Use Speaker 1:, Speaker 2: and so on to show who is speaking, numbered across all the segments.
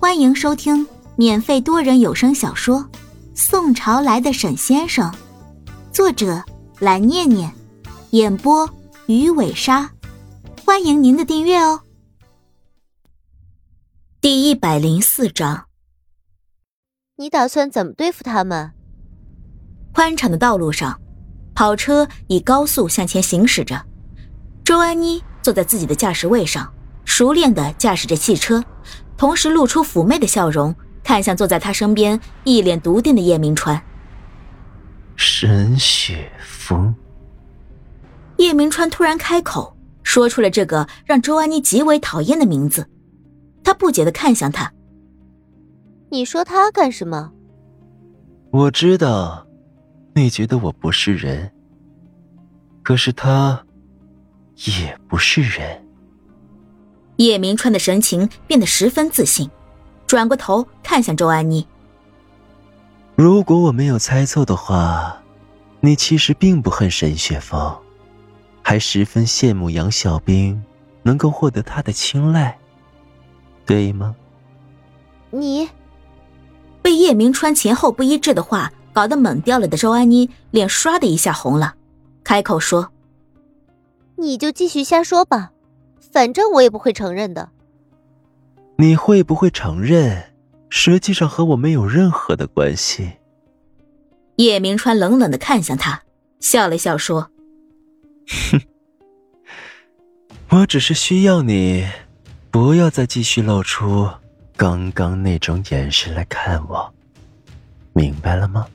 Speaker 1: 欢迎收听免费多人有声小说《宋朝来的沈先生》，作者蓝念念，演播鱼尾鲨。欢迎您的订阅哦。第一百零四章，
Speaker 2: 你打算怎么对付他们？
Speaker 1: 宽敞的道路上，跑车以高速向前行驶着。周安妮坐在自己的驾驶位上，熟练的驾驶着汽车，同时露出妩媚的笑容，看向坐在他身边一脸笃定的叶明川。
Speaker 3: 沈雪峰。
Speaker 1: 叶明川突然开口，说出了这个让周安妮极为讨厌的名字。他不解的看向他：“
Speaker 2: 你说他干什么？”
Speaker 3: 我知道，你觉得我不是人，可是他。也不是人。
Speaker 1: 叶明川的神情变得十分自信，转过头看向周安妮。
Speaker 3: 如果我没有猜错的话，你其实并不恨沈雪峰，还十分羡慕杨小兵能够获得他的青睐，对吗？
Speaker 2: 你
Speaker 1: 被叶明川前后不一致的话搞得懵掉了的周安妮脸唰的一下红了，开口说。
Speaker 2: 你就继续瞎说吧，反正我也不会承认的。
Speaker 3: 你会不会承认，实际上和我没有任何的关系？
Speaker 1: 叶明川冷冷的看向他，笑了笑说：“
Speaker 3: 哼，我只是需要你，不要再继续露出刚刚那种眼神来看我，明白了吗？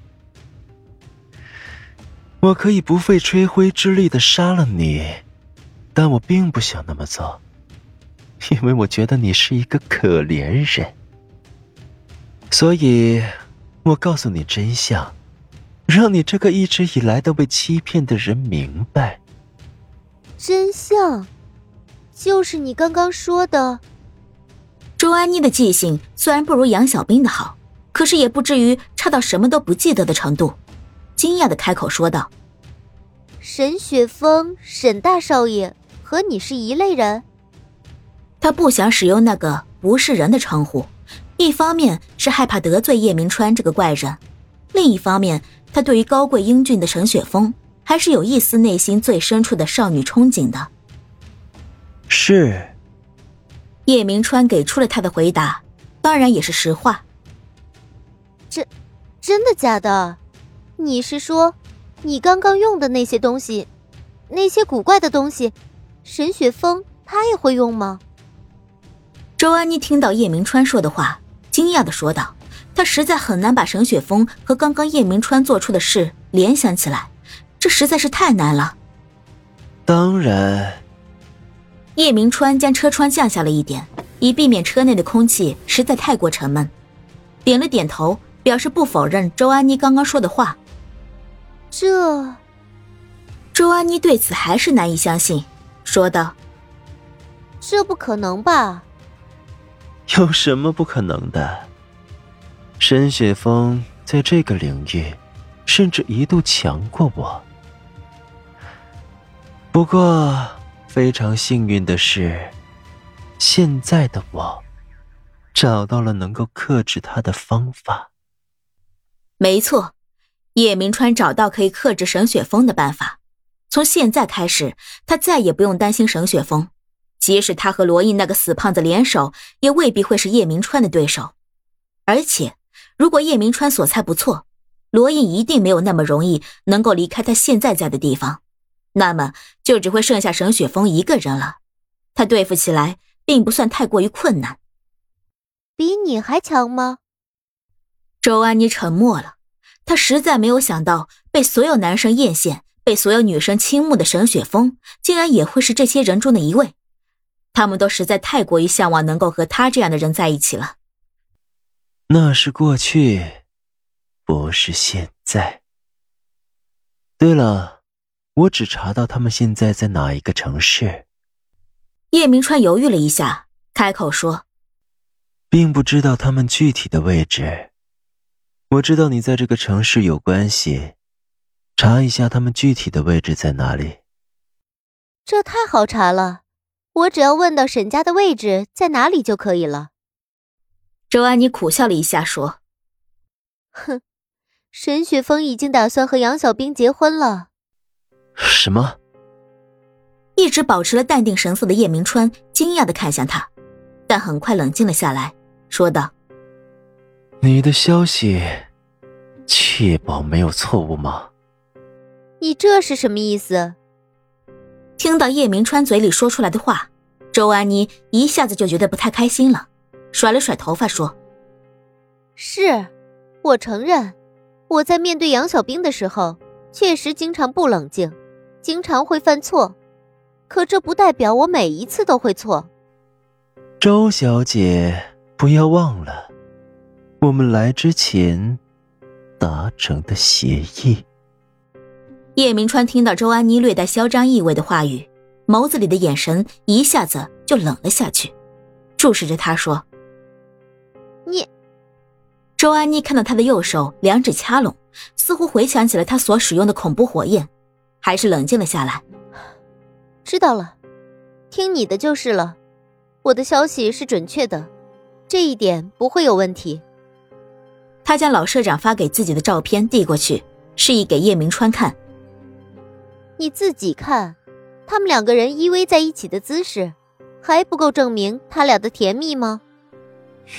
Speaker 3: 我可以不费吹灰之力的杀了你。”但我并不想那么做，因为我觉得你是一个可怜人，所以，我告诉你真相，让你这个一直以来都被欺骗的人明白。
Speaker 2: 真相，就是你刚刚说的。
Speaker 1: 周安妮的记性虽然不如杨小兵的好，可是也不至于差到什么都不记得的程度，惊讶的开口说道：“
Speaker 2: 沈雪峰，沈大少爷。”和你是一类人，
Speaker 1: 他不想使用那个不是人的称呼，一方面是害怕得罪叶明川这个怪人，另一方面，他对于高贵英俊的沈雪峰还是有一丝内心最深处的少女憧憬的。
Speaker 3: 是，
Speaker 1: 叶明川给出了他的回答，当然也是实话。
Speaker 2: 真，真的假的？你是说，你刚刚用的那些东西，那些古怪的东西？沈雪峰，他也会用吗？
Speaker 1: 周安妮听到叶明川说的话，惊讶的说道：“她实在很难把沈雪峰和刚刚叶明川做出的事联想起来，这实在是太难了。”
Speaker 3: 当然。
Speaker 1: 叶明川将车窗降下了一点，以避免车内的空气实在太过沉闷，点了点头，表示不否认周安妮刚刚说的话。
Speaker 2: 这，
Speaker 1: 周安妮对此还是难以相信。说道：“
Speaker 2: 这不可能吧？
Speaker 3: 有什么不可能的？沈雪峰在这个领域，甚至一度强过我。不过，非常幸运的是，现在的我找到了能够克制他的方法。
Speaker 1: 没错，叶明川找到可以克制沈雪峰的办法。”从现在开始，他再也不用担心沈雪峰。即使他和罗毅那个死胖子联手，也未必会是叶明川的对手。而且，如果叶明川所猜不错，罗毅一定没有那么容易能够离开他现在在的地方，那么就只会剩下沈雪峰一个人了。他对付起来并不算太过于困难。
Speaker 2: 比你还强吗？
Speaker 1: 周安妮沉默了，她实在没有想到被所有男生艳羡。被所有女生倾慕的沈雪峰，竟然也会是这些人中的一位。他们都实在太过于向往能够和他这样的人在一起了。
Speaker 3: 那是过去，不是现在。对了，我只查到他们现在在哪一个城市。
Speaker 1: 叶明川犹豫了一下，开口说：“
Speaker 3: 并不知道他们具体的位置。我知道你在这个城市有关系。”查一下他们具体的位置在哪里？
Speaker 2: 这太好查了，我只要问到沈家的位置在哪里就可以了。
Speaker 1: 周安妮苦笑了一下，说：“
Speaker 2: 哼，沈雪峰已经打算和杨小兵结婚了。”
Speaker 3: 什么？
Speaker 1: 一直保持了淡定神色的叶明川惊讶的看向他，但很快冷静了下来，说道：“
Speaker 3: 你的消息，确保没有错误吗？”
Speaker 2: 你这是什么意思？
Speaker 1: 听到叶明川嘴里说出来的话，周安妮一下子就觉得不太开心了，甩了甩头发说：“
Speaker 2: 是，我承认，我在面对杨小兵的时候，确实经常不冷静，经常会犯错。”可这不代表我每一次都会错。
Speaker 3: 周小姐，不要忘了，我们来之前达成的协议。
Speaker 1: 叶明川听到周安妮略带嚣张意味的话语，眸子里的眼神一下子就冷了下去，注视着他说：“
Speaker 2: 你。”
Speaker 1: 周安妮看到他的右手两指掐拢，似乎回想起了他所使用的恐怖火焰，还是冷静了下来。
Speaker 2: 知道了，听你的就是了。我的消息是准确的，这一点不会有问题。
Speaker 1: 他将老社长发给自己的照片递过去，示意给叶明川看。
Speaker 2: 你自己看，他们两个人依偎在一起的姿势，还不够证明他俩的甜蜜吗？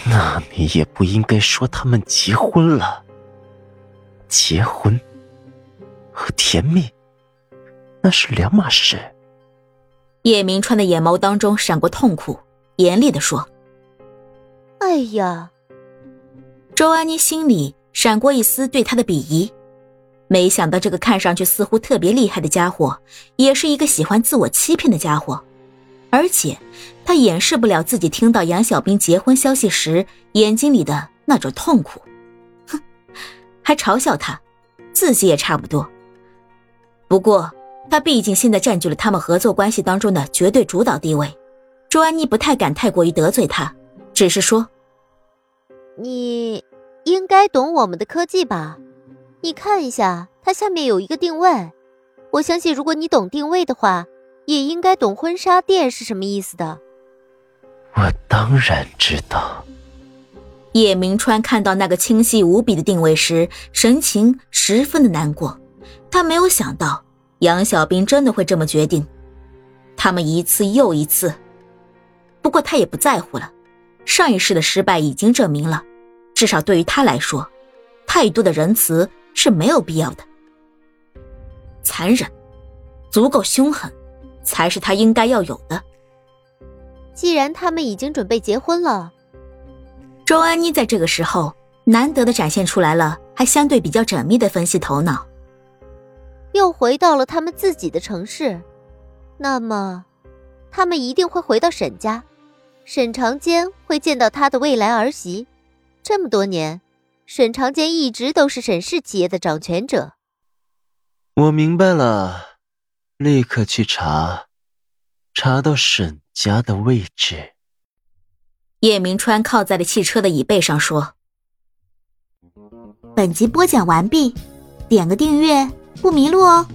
Speaker 3: 那你也不应该说他们结婚了。结婚和甜蜜，那是两码事。
Speaker 1: 叶明川的眼眸当中闪过痛苦，严厉的说：“
Speaker 2: 哎呀！”
Speaker 1: 周安妮心里闪过一丝对他的鄙夷，没想到这个看上去似乎特别厉害的家伙，也是一个喜欢自我欺骗的家伙，而且他掩饰不了自己听到杨小兵结婚消息时眼睛里的那种痛苦，哼，还嘲笑他，自己也差不多。不过。他毕竟现在占据了他们合作关系当中的绝对主导地位，周安妮不太敢太过于得罪他，只是说：“
Speaker 2: 你应该懂我们的科技吧？你看一下，它下面有一个定位。我相信，如果你懂定位的话，也应该懂婚纱店是什么意思的。”
Speaker 3: 我当然知道。
Speaker 1: 叶明川看到那个清晰无比的定位时，神情十分的难过，他没有想到。杨小兵真的会这么决定？他们一次又一次，不过他也不在乎了。上一世的失败已经证明了，至少对于他来说，太多的仁慈是没有必要的。残忍，足够凶狠，才是他应该要有的。
Speaker 2: 既然他们已经准备结婚了，
Speaker 1: 周安妮在这个时候难得的展现出来了，还相对比较缜密的分析头脑。
Speaker 2: 又回到了他们自己的城市，那么，他们一定会回到沈家，沈长坚会见到他的未来儿媳。这么多年，沈长坚一直都是沈氏企业的掌权者。
Speaker 3: 我明白了，立刻去查，查到沈家的位置。
Speaker 1: 叶明川靠在了汽车的椅背上说：“本集播讲完毕，点个订阅。”不迷路哦。